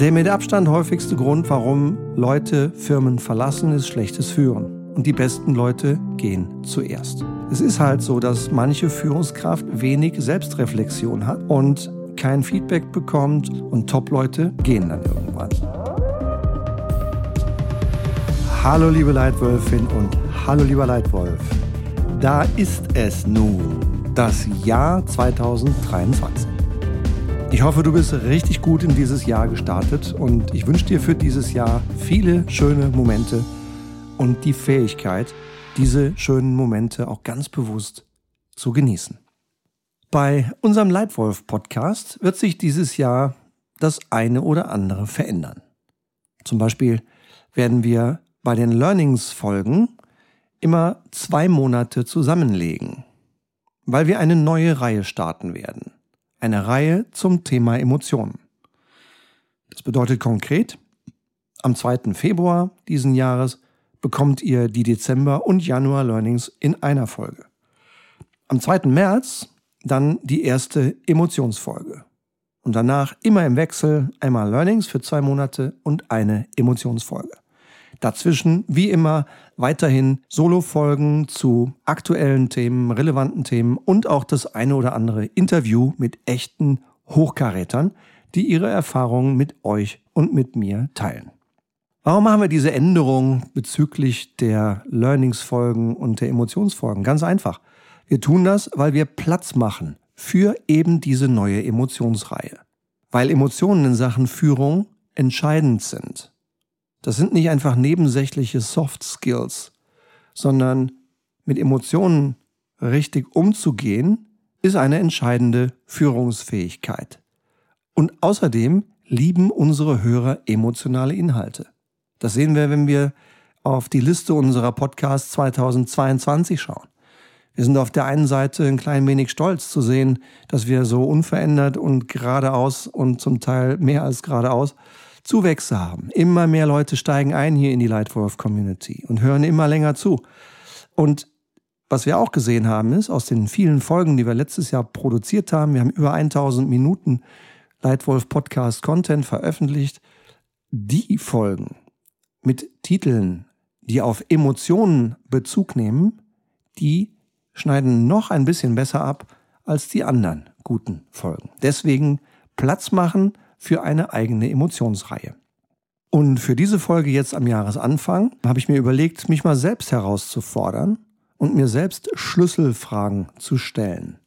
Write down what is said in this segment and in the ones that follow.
Der mit Abstand häufigste Grund, warum Leute Firmen verlassen, ist schlechtes Führen. Und die besten Leute gehen zuerst. Es ist halt so, dass manche Führungskraft wenig Selbstreflexion hat und kein Feedback bekommt und Top-Leute gehen dann irgendwann. Hallo liebe Leitwölfin und hallo lieber Leitwolf. Da ist es nun, das Jahr 2023. Ich hoffe, du bist richtig gut in dieses Jahr gestartet und ich wünsche dir für dieses Jahr viele schöne Momente und die Fähigkeit, diese schönen Momente auch ganz bewusst zu genießen. Bei unserem Leitwolf-Podcast wird sich dieses Jahr das eine oder andere verändern. Zum Beispiel werden wir bei den Learnings-Folgen immer zwei Monate zusammenlegen, weil wir eine neue Reihe starten werden eine Reihe zum Thema Emotionen. Das bedeutet konkret, am 2. Februar diesen Jahres bekommt ihr die Dezember- und Januar-Learnings in einer Folge. Am 2. März dann die erste Emotionsfolge. Und danach immer im Wechsel einmal Learnings für zwei Monate und eine Emotionsfolge. Dazwischen, wie immer, weiterhin Solo-Folgen zu aktuellen Themen, relevanten Themen und auch das eine oder andere Interview mit echten Hochkarätern, die ihre Erfahrungen mit euch und mit mir teilen. Warum machen wir diese Änderung bezüglich der Learnings-Folgen und der Emotionsfolgen? Ganz einfach. Wir tun das, weil wir Platz machen für eben diese neue Emotionsreihe. Weil Emotionen in Sachen Führung entscheidend sind. Das sind nicht einfach nebensächliche Soft Skills, sondern mit Emotionen richtig umzugehen, ist eine entscheidende Führungsfähigkeit. Und außerdem lieben unsere Hörer emotionale Inhalte. Das sehen wir, wenn wir auf die Liste unserer Podcasts 2022 schauen. Wir sind auf der einen Seite ein klein wenig stolz zu sehen, dass wir so unverändert und geradeaus und zum Teil mehr als geradeaus Zuwächse haben. Immer mehr Leute steigen ein hier in die Lightwolf Community und hören immer länger zu. Und was wir auch gesehen haben, ist aus den vielen Folgen, die wir letztes Jahr produziert haben, wir haben über 1000 Minuten Lightwolf Podcast Content veröffentlicht, die Folgen mit Titeln, die auf Emotionen Bezug nehmen, die schneiden noch ein bisschen besser ab als die anderen guten Folgen. Deswegen Platz machen für eine eigene Emotionsreihe. Und für diese Folge jetzt am Jahresanfang habe ich mir überlegt, mich mal selbst herauszufordern und mir selbst Schlüsselfragen zu stellen.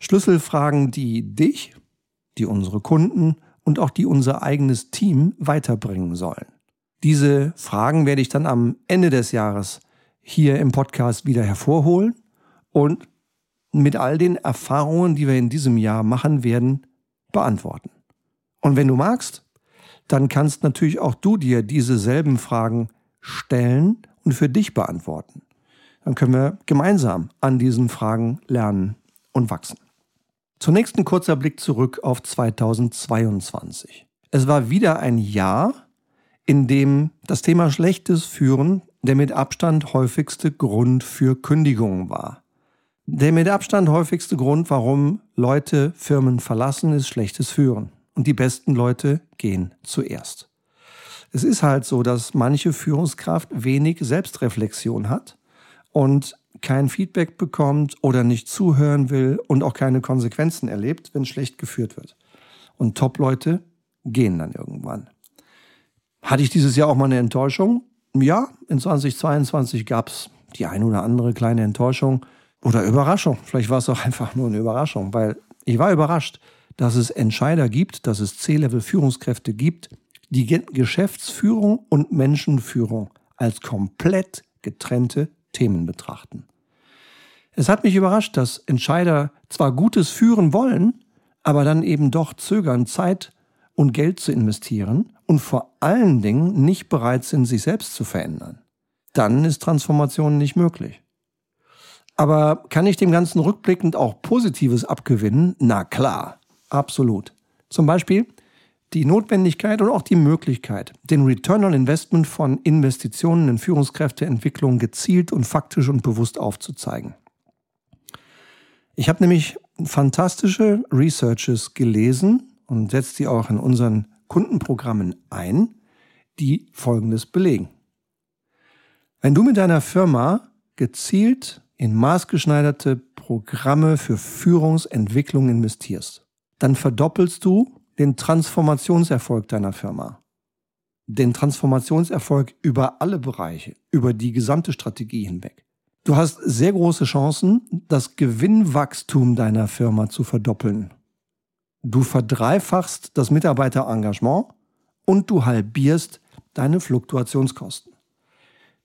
Schlüsselfragen, die dich, die unsere Kunden und auch die unser eigenes Team weiterbringen sollen. Diese Fragen werde ich dann am Ende des Jahres hier im Podcast wieder hervorholen und mit all den Erfahrungen, die wir in diesem Jahr machen werden, beantworten. Und wenn du magst, dann kannst natürlich auch du dir diese selben Fragen stellen und für dich beantworten. Dann können wir gemeinsam an diesen Fragen lernen und wachsen. Zunächst ein kurzer Blick zurück auf 2022. Es war wieder ein Jahr, in dem das Thema schlechtes Führen der mit Abstand häufigste Grund für Kündigungen war. Der mit Abstand häufigste Grund, warum Leute Firmen verlassen, ist schlechtes Führen und die besten Leute gehen zuerst. Es ist halt so, dass manche Führungskraft wenig Selbstreflexion hat und kein Feedback bekommt oder nicht zuhören will und auch keine Konsequenzen erlebt, wenn schlecht geführt wird. Und Top-Leute gehen dann irgendwann. Hatte ich dieses Jahr auch mal eine Enttäuschung? Ja, in 2022 gab es die ein oder andere kleine Enttäuschung oder Überraschung. Vielleicht war es auch einfach nur eine Überraschung, weil ich war überrascht, dass es Entscheider gibt, dass es C-Level-Führungskräfte gibt, die Geschäftsführung und Menschenführung als komplett getrennte Themen betrachten. Es hat mich überrascht, dass Entscheider zwar Gutes führen wollen, aber dann eben doch zögern, Zeit und Geld zu investieren und vor allen Dingen nicht bereit sind, sich selbst zu verändern. Dann ist Transformation nicht möglich. Aber kann ich dem Ganzen rückblickend auch Positives abgewinnen? Na klar. Absolut. Zum Beispiel die Notwendigkeit und auch die Möglichkeit, den Return on Investment von Investitionen in Führungskräfteentwicklung gezielt und faktisch und bewusst aufzuzeigen. Ich habe nämlich fantastische Researches gelesen und setze die auch in unseren Kundenprogrammen ein, die Folgendes belegen. Wenn du mit deiner Firma gezielt in maßgeschneiderte Programme für Führungsentwicklung investierst, dann verdoppelst du den Transformationserfolg deiner Firma. Den Transformationserfolg über alle Bereiche, über die gesamte Strategie hinweg. Du hast sehr große Chancen, das Gewinnwachstum deiner Firma zu verdoppeln. Du verdreifachst das Mitarbeiterengagement und du halbierst deine Fluktuationskosten.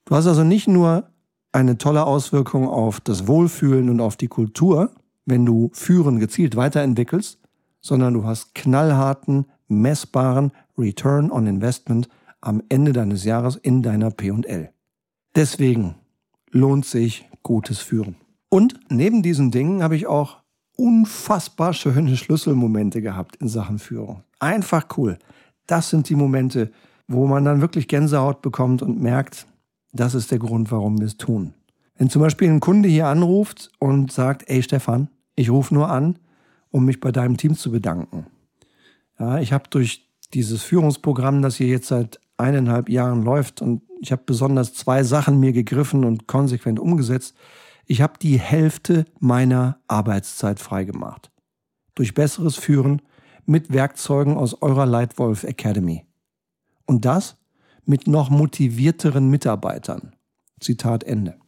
Du hast also nicht nur eine tolle Auswirkung auf das Wohlfühlen und auf die Kultur, wenn du Führen gezielt weiterentwickelst, sondern du hast knallharten, messbaren Return on Investment am Ende deines Jahres in deiner P&L. Deswegen lohnt sich gutes Führen. Und neben diesen Dingen habe ich auch unfassbar schöne Schlüsselmomente gehabt in Sachen Führung. Einfach cool. Das sind die Momente, wo man dann wirklich Gänsehaut bekommt und merkt, das ist der Grund, warum wir es tun. Wenn zum Beispiel ein Kunde hier anruft und sagt, ey Stefan, ich rufe nur an, um mich bei deinem Team zu bedanken. Ja, ich habe durch dieses Führungsprogramm, das hier jetzt seit eineinhalb Jahren läuft und ich habe besonders zwei Sachen mir gegriffen und konsequent umgesetzt. Ich habe die Hälfte meiner Arbeitszeit freigemacht. Durch besseres Führen mit Werkzeugen aus eurer Lightwolf Academy. Und das mit noch motivierteren Mitarbeitern. Zitat Ende.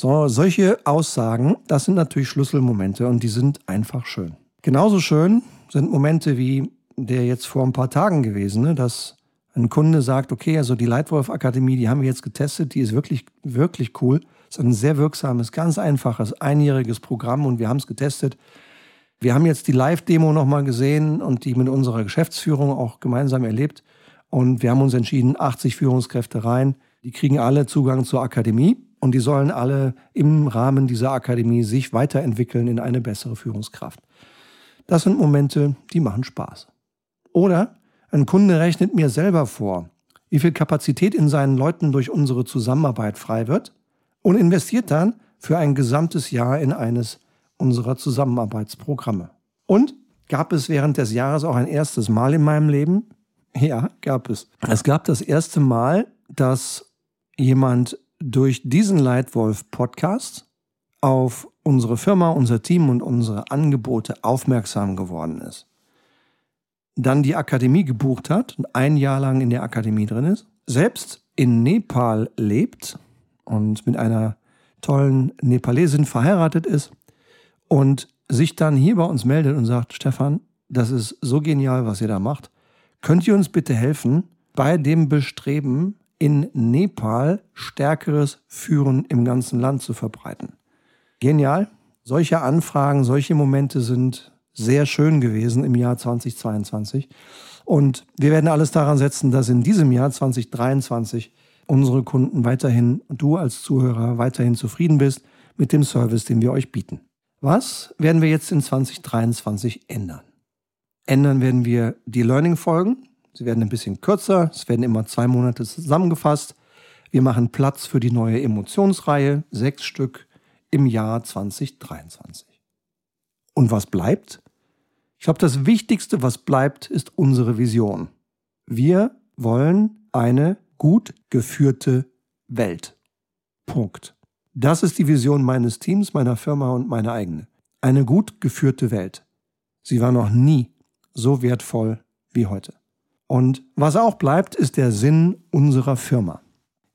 So, solche Aussagen, das sind natürlich Schlüsselmomente und die sind einfach schön. Genauso schön sind Momente wie der jetzt vor ein paar Tagen gewesen, ne, dass ein Kunde sagt, okay, also die Leitwolf Akademie, die haben wir jetzt getestet, die ist wirklich, wirklich cool. ist ein sehr wirksames, ganz einfaches, einjähriges Programm und wir haben es getestet. Wir haben jetzt die Live-Demo nochmal gesehen und die mit unserer Geschäftsführung auch gemeinsam erlebt. Und wir haben uns entschieden, 80 Führungskräfte rein. Die kriegen alle Zugang zur Akademie und die sollen alle im Rahmen dieser Akademie sich weiterentwickeln in eine bessere Führungskraft. Das sind Momente, die machen Spaß. Oder ein Kunde rechnet mir selber vor, wie viel Kapazität in seinen Leuten durch unsere Zusammenarbeit frei wird und investiert dann für ein gesamtes Jahr in eines unserer Zusammenarbeitsprogramme. Und gab es während des Jahres auch ein erstes Mal in meinem Leben, ja, gab es. Es gab das erste Mal, dass jemand durch diesen Leitwolf-Podcast auf unsere Firma, unser Team und unsere Angebote aufmerksam geworden ist. Dann die Akademie gebucht hat und ein Jahr lang in der Akademie drin ist, selbst in Nepal lebt und mit einer tollen Nepalesin verheiratet ist und sich dann hier bei uns meldet und sagt, Stefan, das ist so genial, was ihr da macht. Könnt ihr uns bitte helfen bei dem Bestreben, in Nepal stärkeres Führen im ganzen Land zu verbreiten? Genial. Solche Anfragen, solche Momente sind sehr schön gewesen im Jahr 2022. Und wir werden alles daran setzen, dass in diesem Jahr 2023 unsere Kunden weiterhin, du als Zuhörer weiterhin zufrieden bist mit dem Service, den wir euch bieten. Was werden wir jetzt in 2023 ändern? ändern werden wir die Learning-Folgen. Sie werden ein bisschen kürzer, es werden immer zwei Monate zusammengefasst. Wir machen Platz für die neue Emotionsreihe, sechs Stück im Jahr 2023. Und was bleibt? Ich glaube, das Wichtigste, was bleibt, ist unsere Vision. Wir wollen eine gut geführte Welt. Punkt. Das ist die Vision meines Teams, meiner Firma und meiner eigene. Eine gut geführte Welt. Sie war noch nie so wertvoll wie heute. Und was auch bleibt, ist der Sinn unserer Firma.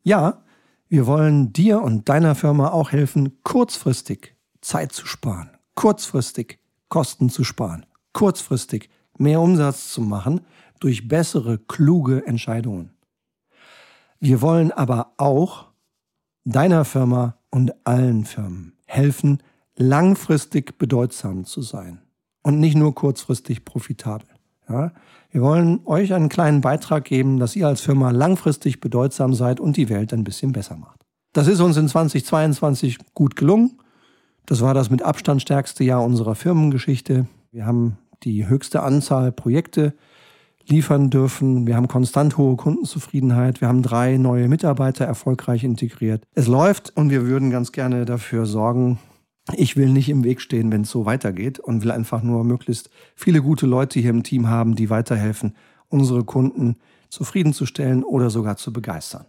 Ja, wir wollen dir und deiner Firma auch helfen, kurzfristig Zeit zu sparen, kurzfristig Kosten zu sparen, kurzfristig mehr Umsatz zu machen durch bessere, kluge Entscheidungen. Wir wollen aber auch deiner Firma und allen Firmen helfen, langfristig bedeutsam zu sein und nicht nur kurzfristig profitabel. Ja? Wir wollen euch einen kleinen Beitrag geben, dass ihr als Firma langfristig bedeutsam seid und die Welt ein bisschen besser macht. Das ist uns in 2022 gut gelungen. Das war das mit Abstand stärkste Jahr unserer Firmengeschichte. Wir haben die höchste Anzahl Projekte liefern dürfen. Wir haben konstant hohe Kundenzufriedenheit. Wir haben drei neue Mitarbeiter erfolgreich integriert. Es läuft und wir würden ganz gerne dafür sorgen, Ich will nicht im Weg stehen, wenn es so weitergeht und will einfach nur möglichst viele gute Leute hier im Team haben, die weiterhelfen, unsere Kunden zufriedenzustellen oder sogar zu begeistern.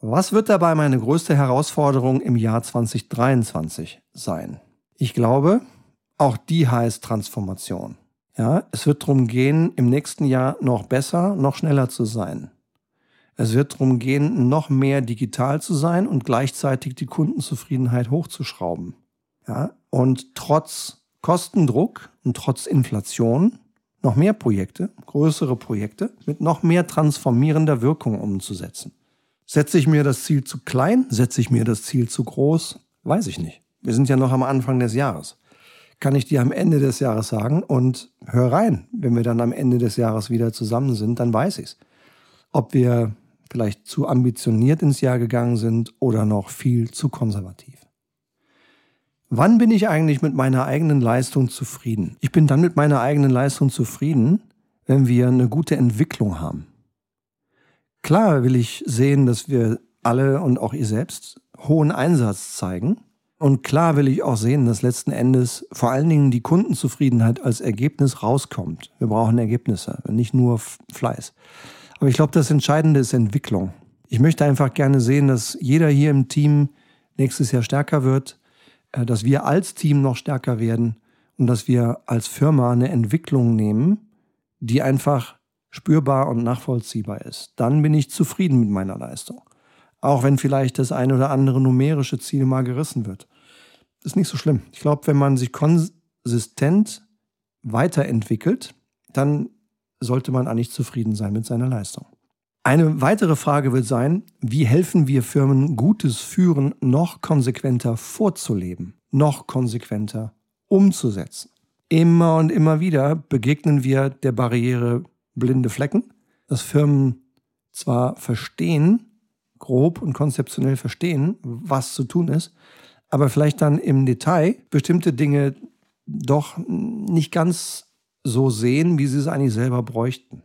Was wird dabei meine größte Herausforderung im Jahr 2023 sein? Ich glaube, auch die heißt Transformation. Ja, es wird darum gehen, im nächsten Jahr noch besser, noch schneller zu sein. Es wird darum gehen, noch mehr digital zu sein und gleichzeitig die Kundenzufriedenheit hochzuschrauben. Ja, und trotz Kostendruck und trotz Inflation noch mehr Projekte, größere Projekte mit noch mehr transformierender Wirkung umzusetzen. Setze ich mir das Ziel zu klein? Setze ich mir das Ziel zu groß? Weiß ich nicht. Wir sind ja noch am Anfang des Jahres. Kann ich dir am Ende des Jahres sagen und hör rein, wenn wir dann am Ende des Jahres wieder zusammen sind, dann weiß ich's. Ob wir vielleicht zu ambitioniert ins Jahr gegangen sind oder noch viel zu konservativ. Wann bin ich eigentlich mit meiner eigenen Leistung zufrieden? Ich bin dann mit meiner eigenen Leistung zufrieden, wenn wir eine gute Entwicklung haben. Klar will ich sehen, dass wir alle und auch ihr selbst hohen Einsatz zeigen. Und klar will ich auch sehen, dass letzten Endes vor allen Dingen die Kundenzufriedenheit als Ergebnis rauskommt. Wir brauchen Ergebnisse, nicht nur Fleiß. Aber ich glaube, das Entscheidende ist Entwicklung. Ich möchte einfach gerne sehen, dass jeder hier im Team nächstes Jahr stärker wird, dass wir als Team noch stärker werden und dass wir als Firma eine Entwicklung nehmen, die einfach spürbar und nachvollziehbar ist. Dann bin ich zufrieden mit meiner Leistung. Auch wenn vielleicht das ein oder andere numerische Ziel mal gerissen wird. Ist nicht so schlimm. Ich glaube, wenn man sich konsistent weiterentwickelt, dann sollte man eigentlich zufrieden sein mit seiner Leistung. Eine weitere Frage wird sein, wie helfen wir Firmen, gutes Führen noch konsequenter vorzuleben, noch konsequenter umzusetzen. Immer und immer wieder begegnen wir der Barriere blinde Flecken, dass Firmen zwar verstehen, grob und konzeptionell verstehen, was zu tun ist, aber vielleicht dann im Detail bestimmte Dinge doch nicht ganz so sehen, wie sie es eigentlich selber bräuchten.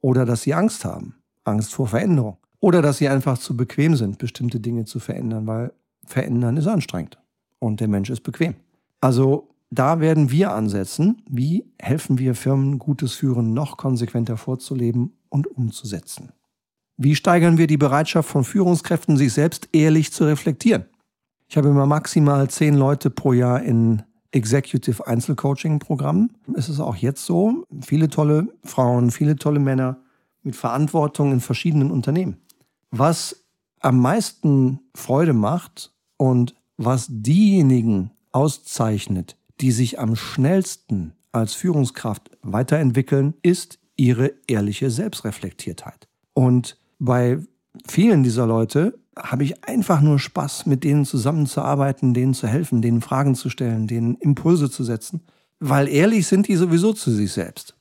Oder dass sie Angst haben Angst vor Veränderung. Oder dass sie einfach zu bequem sind, bestimmte Dinge zu verändern, weil verändern ist anstrengend und der Mensch ist bequem. Also da werden wir ansetzen, wie helfen wir Firmen, gutes Führen noch konsequenter vorzuleben und umzusetzen. Wie steigern wir die Bereitschaft von Führungskräften, sich selbst ehrlich zu reflektieren? Ich habe immer maximal zehn Leute pro Jahr in Executive Einzelcoaching-Programmen. Es ist auch jetzt so. Viele tolle Frauen, viele tolle Männer, mit Verantwortung in verschiedenen Unternehmen. Was am meisten Freude macht und was diejenigen auszeichnet, die sich am schnellsten als Führungskraft weiterentwickeln, ist ihre ehrliche Selbstreflektiertheit. Und bei vielen dieser Leute habe ich einfach nur Spaß, mit denen zusammenzuarbeiten, denen zu helfen, denen Fragen zu stellen, denen Impulse zu setzen, weil ehrlich sind die sowieso zu sich selbst.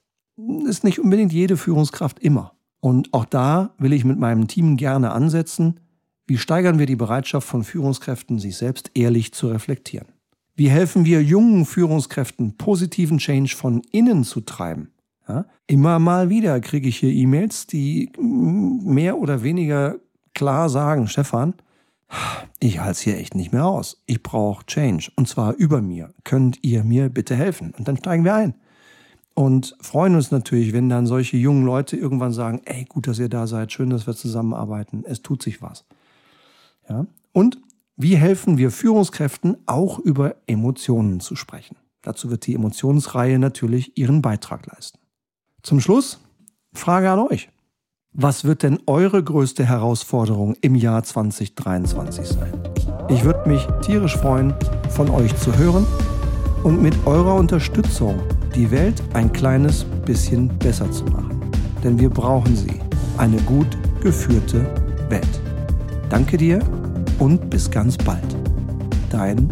Ist nicht unbedingt jede Führungskraft immer. Und auch da will ich mit meinem Team gerne ansetzen. Wie steigern wir die Bereitschaft von Führungskräften, sich selbst ehrlich zu reflektieren? Wie helfen wir jungen Führungskräften, positiven Change von innen zu treiben? Ja, immer mal wieder kriege ich hier E-Mails, die mehr oder weniger klar sagen, Stefan, ich halte es hier echt nicht mehr aus. Ich brauche Change und zwar über mir. Könnt ihr mir bitte helfen? Und dann steigen wir ein und freuen uns natürlich, wenn dann solche jungen Leute irgendwann sagen, ey, gut, dass ihr da seid, schön, dass wir zusammenarbeiten, es tut sich was. Ja? Und wie helfen wir Führungskräften auch über Emotionen zu sprechen? Dazu wird die Emotionsreihe natürlich ihren Beitrag leisten. Zum Schluss Frage an euch. Was wird denn eure größte Herausforderung im Jahr 2023 sein? Ich würde mich tierisch freuen, von euch zu hören und mit eurer Unterstützung die Welt ein kleines bisschen besser zu machen. Denn wir brauchen sie. Eine gut geführte Welt. Danke dir und bis ganz bald. Dein